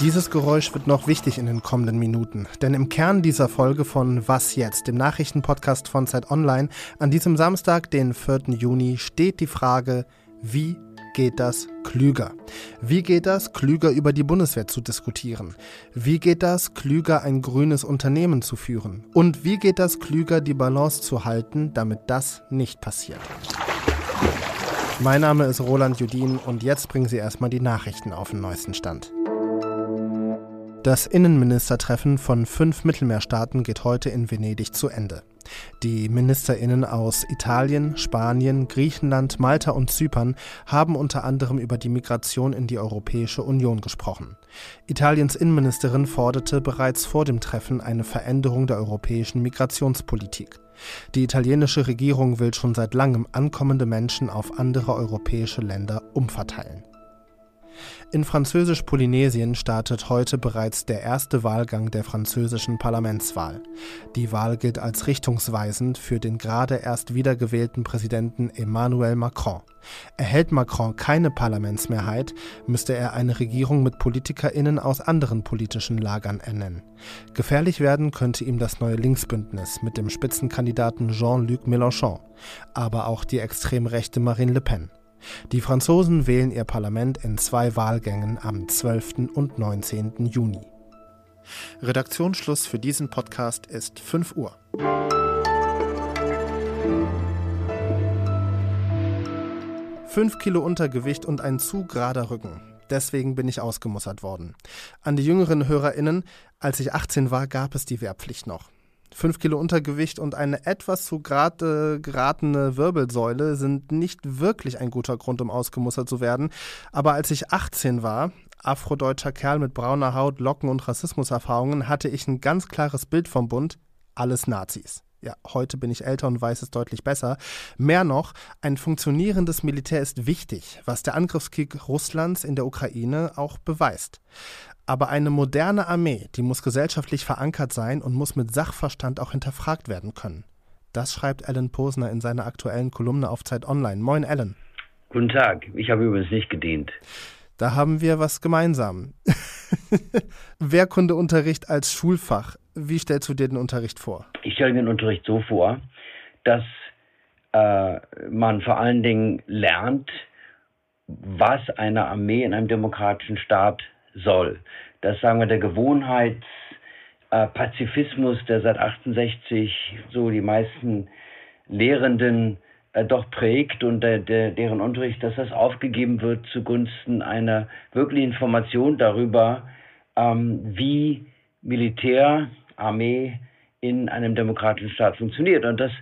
Dieses Geräusch wird noch wichtig in den kommenden Minuten, denn im Kern dieser Folge von Was jetzt, dem Nachrichtenpodcast von Zeit Online, an diesem Samstag, den 4. Juni, steht die Frage, wie geht das klüger? Wie geht das klüger über die Bundeswehr zu diskutieren? Wie geht das klüger ein grünes Unternehmen zu führen? Und wie geht das klüger die Balance zu halten, damit das nicht passiert? Mein Name ist Roland Judin und jetzt bringen Sie erstmal die Nachrichten auf den neuesten Stand. Das Innenministertreffen von fünf Mittelmeerstaaten geht heute in Venedig zu Ende. Die Ministerinnen aus Italien, Spanien, Griechenland, Malta und Zypern haben unter anderem über die Migration in die Europäische Union gesprochen. Italiens Innenministerin forderte bereits vor dem Treffen eine Veränderung der europäischen Migrationspolitik. Die italienische Regierung will schon seit langem ankommende Menschen auf andere europäische Länder umverteilen. In Französisch-Polynesien startet heute bereits der erste Wahlgang der französischen Parlamentswahl. Die Wahl gilt als richtungsweisend für den gerade erst wiedergewählten Präsidenten Emmanuel Macron. Erhält Macron keine Parlamentsmehrheit, müsste er eine Regierung mit PolitikerInnen aus anderen politischen Lagern ernennen. Gefährlich werden könnte ihm das neue Linksbündnis mit dem Spitzenkandidaten Jean-Luc Mélenchon, aber auch die extrem rechte Marine Le Pen. Die Franzosen wählen ihr Parlament in zwei Wahlgängen am 12. und 19. Juni. Redaktionsschluss für diesen Podcast ist 5 Uhr. Fünf Kilo Untergewicht und ein zu gerader Rücken. Deswegen bin ich ausgemussert worden. An die jüngeren HörerInnen, als ich 18 war, gab es die Wehrpflicht noch. 5 Kilo Untergewicht und eine etwas zu gerade geratene Wirbelsäule sind nicht wirklich ein guter Grund, um ausgemustert zu werden. Aber als ich 18 war, afrodeutscher Kerl mit brauner Haut, Locken und Rassismuserfahrungen, hatte ich ein ganz klares Bild vom Bund, alles Nazis. Ja, heute bin ich älter und weiß es deutlich besser. Mehr noch, ein funktionierendes Militär ist wichtig, was der Angriffskrieg Russlands in der Ukraine auch beweist. Aber eine moderne Armee, die muss gesellschaftlich verankert sein und muss mit Sachverstand auch hinterfragt werden können. Das schreibt Alan Posner in seiner aktuellen Kolumne auf Zeit Online. Moin, Alan. Guten Tag. Ich habe übrigens nicht gedient. Da haben wir was gemeinsam. Wehrkundeunterricht als Schulfach. Wie stellst du dir den Unterricht vor? Ich stelle mir den Unterricht so vor, dass äh, man vor allen Dingen lernt, was eine Armee in einem demokratischen Staat soll. Das sagen wir der Gewohnheitspazifismus, äh, der seit 68 so die meisten Lehrenden äh, doch prägt und der, der, deren Unterricht, dass das aufgegeben wird zugunsten einer wirklichen Information darüber, ähm, wie Militär, Armee in einem demokratischen Staat funktioniert. Und das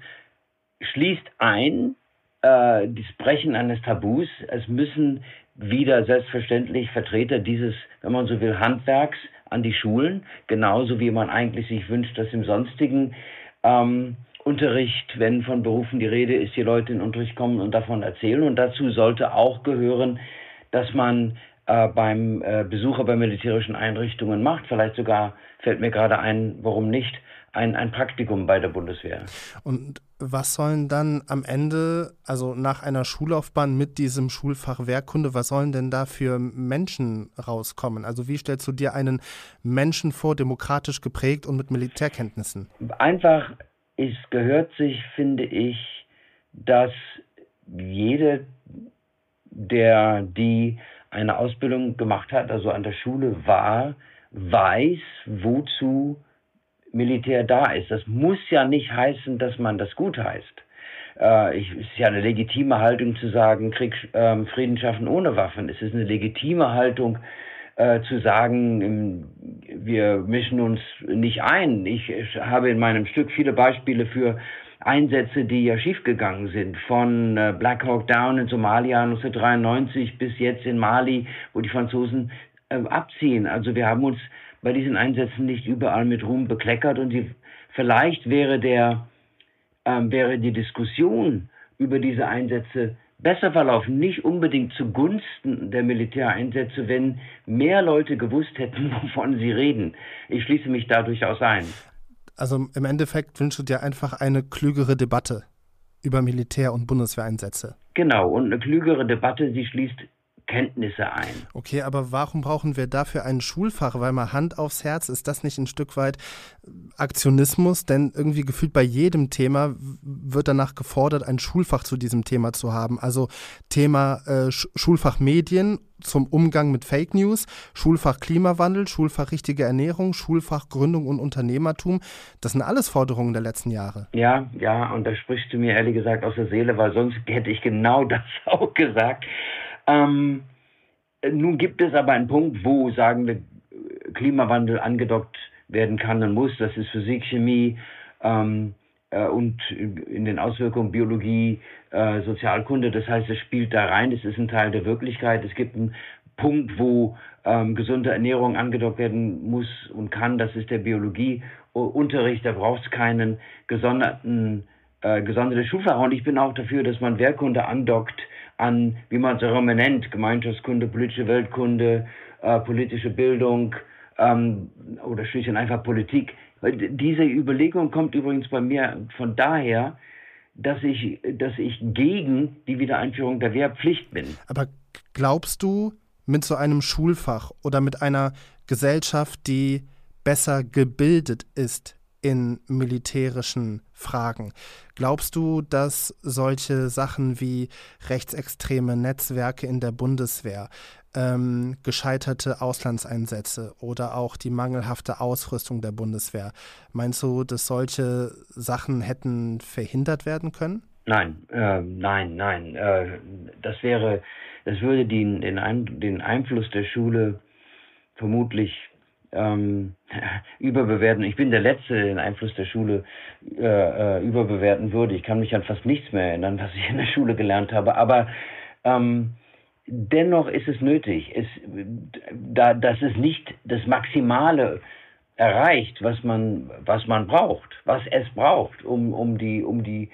schließt ein äh, das Brechen eines Tabus. Es müssen wieder selbstverständlich Vertreter dieses, wenn man so will, Handwerks an die Schulen, genauso wie man eigentlich sich wünscht, dass im sonstigen ähm, Unterricht, wenn von Berufen die Rede ist, die Leute in den Unterricht kommen und davon erzählen. Und dazu sollte auch gehören, dass man äh, beim äh, Besucher bei militärischen Einrichtungen macht. Vielleicht sogar fällt mir gerade ein, warum nicht, ein, ein Praktikum bei der Bundeswehr. Und was sollen dann am Ende, also nach einer Schullaufbahn mit diesem Schulfach Wehrkunde, was sollen denn da für Menschen rauskommen? Also wie stellst du dir einen Menschen vor, demokratisch geprägt und mit Militärkenntnissen? Einfach, es gehört sich, finde ich, dass jede, der, die eine Ausbildung gemacht hat, also an der Schule war, weiß, wozu Militär da ist. Das muss ja nicht heißen, dass man das gut heißt. Äh, es ist ja eine legitime Haltung zu sagen, Krieg, äh, Frieden schaffen ohne Waffen. Es ist eine legitime Haltung äh, zu sagen, im, wir mischen uns nicht ein. Ich, habe in meinem Stück viele Beispiele für Einsätze, die ja schiefgegangen sind, von äh, Black Hawk Down in Somalia 1993 bis jetzt in Mali, wo die Franzosen äh, abziehen. Also wir haben uns bei diesen Einsätzen nicht überall mit Ruhm bekleckert und die, vielleicht wäre der, ähm, wäre die Diskussion über diese Einsätze besser verlaufen, nicht unbedingt zugunsten der Militäreinsätze, wenn mehr Leute gewusst hätten, wovon sie reden. Ich schließe mich da durchaus ein. Also im Endeffekt wünschst du dir einfach eine klügere Debatte über Militär- und Bundeswehreinsätze. Genau, und eine klügere Debatte, sie schließt Kenntnisse ein. Okay, aber warum brauchen wir dafür ein Schulfach? Weil mal Hand aufs Herz, ist das nicht ein Stück weit Aktionismus? Denn irgendwie gefühlt bei jedem Thema wird danach gefordert, ein Schulfach zu diesem Thema zu haben. Also Thema äh, Schulfach Medien zum Umgang mit Fake News, Schulfach Klimawandel, Schulfach richtige Ernährung, Schulfach Gründung und Unternehmertum. Das sind alles Forderungen der letzten Jahre. Ja, ja, und da sprichst du mir ehrlich gesagt aus der Seele, weil sonst hätte ich genau das auch gesagt. Ähm, nun gibt es aber einen Punkt, wo, sagen wir, Klimawandel angedockt werden kann und muss. Das ist Physik, Chemie ähm, äh, und in den Auswirkungen Biologie, äh, Sozialkunde. Das heißt, es spielt da rein. Es ist ein Teil der Wirklichkeit. Es gibt einen Punkt, wo ähm, gesunde Ernährung angedockt werden muss und kann. Das ist der Biologieunterricht. Da braucht es keinen gesonderten, äh, gesonderte Schulfach. Und ich bin auch dafür, dass man Wehrkunde andockt an, wie man es auch immer nennt, Gemeinschaftskunde, politische Weltkunde, äh, politische Bildung ähm, oder und einfach Politik. Diese Überlegung kommt übrigens bei mir von daher, dass ich, dass ich gegen die Wiedereinführung der Wehrpflicht bin. Aber glaubst du, mit so einem Schulfach oder mit einer Gesellschaft, die besser gebildet ist in militärischen Fragen. Glaubst du, dass solche Sachen wie rechtsextreme Netzwerke in der Bundeswehr, ähm, gescheiterte Auslandseinsätze oder auch die mangelhafte Ausrüstung der Bundeswehr, meinst du, dass solche Sachen hätten verhindert werden können? Nein, äh, nein, nein. Äh, das wäre, das würde den, den, Ein den Einfluss der Schule vermutlich ähm, überbewerten. Ich bin der Letzte, der den Einfluss der Schule äh, äh, überbewerten würde. Ich kann mich an fast nichts mehr erinnern, was ich in der Schule gelernt habe. Aber ähm, dennoch ist es nötig, es, da, dass es nicht das Maximale erreicht, was man, was man braucht, was es braucht, um, um die, um die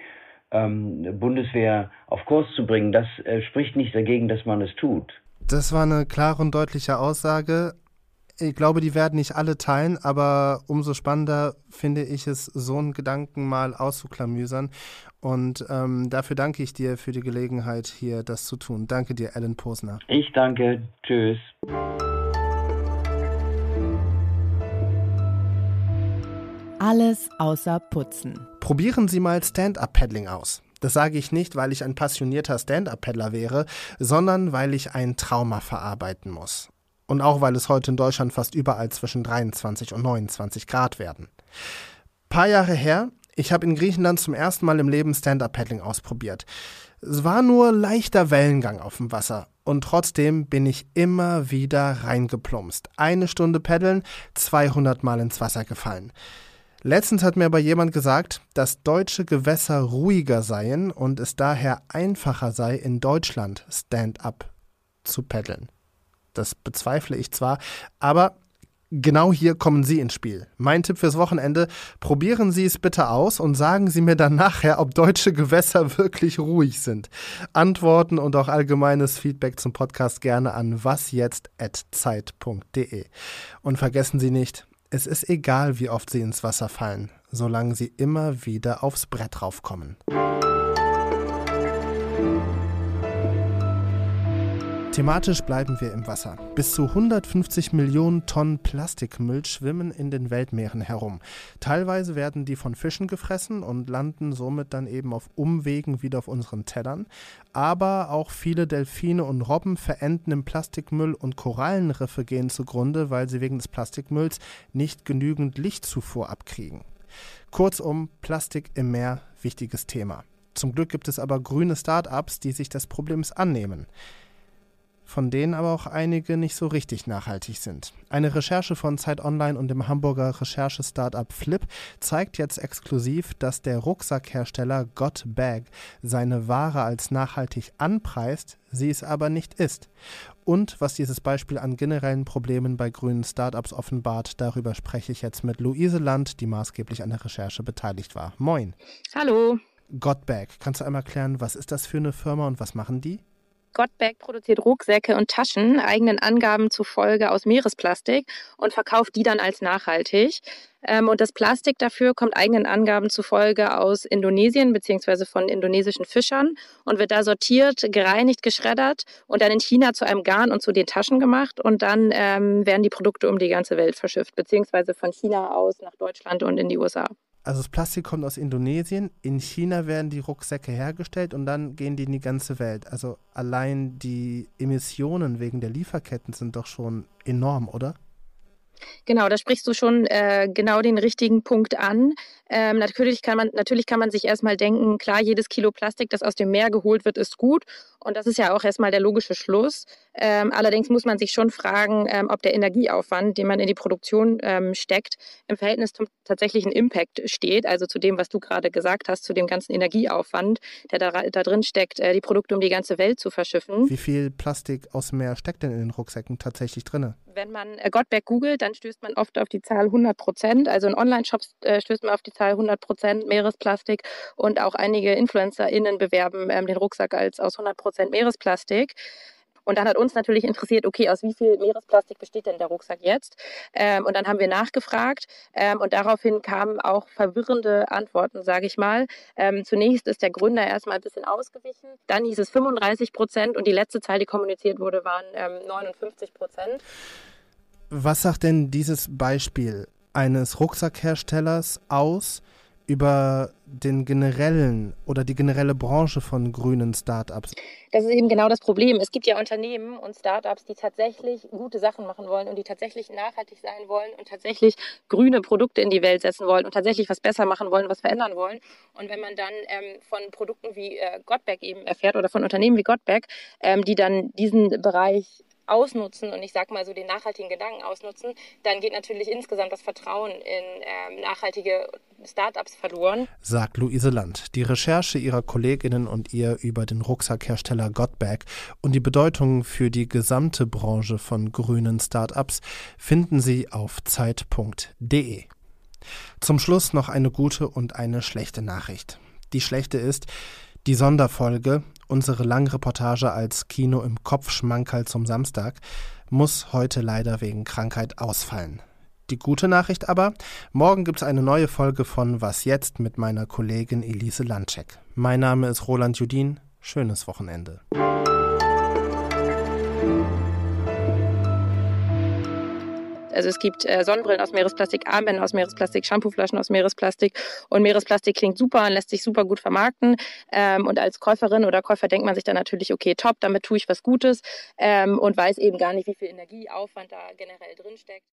ähm, Bundeswehr auf Kurs zu bringen. Das äh, spricht nicht dagegen, dass man es tut. Das war eine klare und deutliche Aussage ich glaube, die werden nicht alle teilen, aber umso spannender finde ich es, so einen Gedanken mal auszuklamüsern. Und ähm, dafür danke ich dir für die Gelegenheit, hier das zu tun. Danke dir, Alan Posner. Ich danke. Tschüss. Alles außer Putzen. Probieren Sie mal Stand-up-Paddling aus. Das sage ich nicht, weil ich ein passionierter Stand-up-Paddler wäre, sondern weil ich ein Trauma verarbeiten muss. Und auch weil es heute in Deutschland fast überall zwischen 23 und 29 Grad werden. Paar Jahre her, ich habe in Griechenland zum ersten Mal im Leben Stand-Up-Paddling ausprobiert. Es war nur leichter Wellengang auf dem Wasser. Und trotzdem bin ich immer wieder reingeplumpst. Eine Stunde paddeln, 200 Mal ins Wasser gefallen. Letztens hat mir aber jemand gesagt, dass deutsche Gewässer ruhiger seien und es daher einfacher sei, in Deutschland Stand-up zu paddeln. Das bezweifle ich zwar, aber genau hier kommen Sie ins Spiel. Mein Tipp fürs Wochenende, probieren Sie es bitte aus und sagen Sie mir dann nachher, ob deutsche Gewässer wirklich ruhig sind. Antworten und auch allgemeines Feedback zum Podcast gerne an wasjetzt.zeit.de. Und vergessen Sie nicht, es ist egal, wie oft Sie ins Wasser fallen, solange Sie immer wieder aufs Brett raufkommen. Thematisch bleiben wir im Wasser. Bis zu 150 Millionen Tonnen Plastikmüll schwimmen in den Weltmeeren herum. Teilweise werden die von Fischen gefressen und landen somit dann eben auf Umwegen wieder auf unseren Tellern. Aber auch viele Delfine und Robben verenden im Plastikmüll und Korallenriffe gehen zugrunde, weil sie wegen des Plastikmülls nicht genügend Lichtzufuhr abkriegen. Kurzum, Plastik im Meer, wichtiges Thema. Zum Glück gibt es aber grüne Start-ups, die sich des Problems annehmen von denen aber auch einige nicht so richtig nachhaltig sind. Eine Recherche von Zeit Online und dem Hamburger Recherche-Startup Flip zeigt jetzt exklusiv, dass der Rucksackhersteller Got Bag seine Ware als nachhaltig anpreist, sie es aber nicht ist. Und was dieses Beispiel an generellen Problemen bei grünen Startups offenbart, darüber spreche ich jetzt mit Luise Land, die maßgeblich an der Recherche beteiligt war. Moin. Hallo. Godbag, kannst du einmal erklären, was ist das für eine Firma und was machen die? Gottberg produziert Rucksäcke und Taschen, eigenen Angaben zufolge aus Meeresplastik und verkauft die dann als nachhaltig. Ähm, und das Plastik dafür kommt eigenen Angaben zufolge aus Indonesien beziehungsweise von indonesischen Fischern und wird da sortiert, gereinigt, geschreddert und dann in China zu einem Garn und zu den Taschen gemacht. Und dann ähm, werden die Produkte um die ganze Welt verschifft, beziehungsweise von China aus nach Deutschland und in die USA. Also das Plastik kommt aus Indonesien, in China werden die Rucksäcke hergestellt und dann gehen die in die ganze Welt. Also allein die Emissionen wegen der Lieferketten sind doch schon enorm, oder? Genau, da sprichst du schon äh, genau den richtigen Punkt an. Ähm, natürlich, kann man, natürlich kann man sich erstmal denken, klar, jedes Kilo Plastik, das aus dem Meer geholt wird, ist gut. Und das ist ja auch erstmal der logische Schluss. Ähm, allerdings muss man sich schon fragen, ähm, ob der Energieaufwand, den man in die Produktion ähm, steckt, im Verhältnis zum tatsächlichen Impact steht. Also zu dem, was du gerade gesagt hast, zu dem ganzen Energieaufwand, der da, da drin steckt, äh, die Produkte um die ganze Welt zu verschiffen. Wie viel Plastik aus dem Meer steckt denn in den Rucksäcken tatsächlich drin? Wenn man äh, Gottberg googelt, dann stößt man oft auf die Zahl 100 Prozent. Also in Online-Shops äh, stößt man auf die Zahl 100 Prozent Meeresplastik und auch einige InfluencerInnen bewerben ähm, den Rucksack als aus 100 Prozent Meeresplastik. Und dann hat uns natürlich interessiert, okay, aus wie viel Meeresplastik besteht denn der Rucksack jetzt? Ähm, und dann haben wir nachgefragt ähm, und daraufhin kamen auch verwirrende Antworten, sage ich mal. Ähm, zunächst ist der Gründer erstmal ein bisschen ausgewichen, dann hieß es 35 Prozent und die letzte Zahl, die kommuniziert wurde, waren 59 ähm, Prozent. Was sagt denn dieses Beispiel eines Rucksackherstellers aus über den generellen oder die generelle Branche von grünen Startups? Das ist eben genau das Problem. Es gibt ja Unternehmen und Startups, die tatsächlich gute Sachen machen wollen und die tatsächlich nachhaltig sein wollen und tatsächlich grüne Produkte in die Welt setzen wollen und tatsächlich was besser machen wollen, was verändern wollen. Und wenn man dann ähm, von Produkten wie äh, Gottberg eben erfährt oder von Unternehmen wie Gottberg, ähm, die dann diesen Bereich ausnutzen und ich sage mal so den nachhaltigen Gedanken ausnutzen, dann geht natürlich insgesamt das Vertrauen in ähm, nachhaltige Startups verloren. Sagt Luise Land. Die Recherche ihrer Kolleginnen und ihr über den Rucksackhersteller Godbag und die Bedeutung für die gesamte Branche von grünen Startups finden Sie auf zeit.de. Zum Schluss noch eine gute und eine schlechte Nachricht. Die schlechte ist, die Sonderfolge Unsere Langreportage als Kino im Kopfschmankerl zum Samstag muss heute leider wegen Krankheit ausfallen. Die gute Nachricht aber, morgen gibt es eine neue Folge von Was jetzt mit meiner Kollegin Elise Landcheck. Mein Name ist Roland Judin. Schönes Wochenende. Also es gibt äh, Sonnenbrillen aus Meeresplastik, Armbänder aus Meeresplastik, Shampooflaschen aus Meeresplastik und Meeresplastik klingt super und lässt sich super gut vermarkten. Ähm, und als Käuferin oder Käufer denkt man sich dann natürlich, okay, top, damit tue ich was Gutes ähm, und weiß eben gar nicht, wie viel Energieaufwand da generell drin steckt.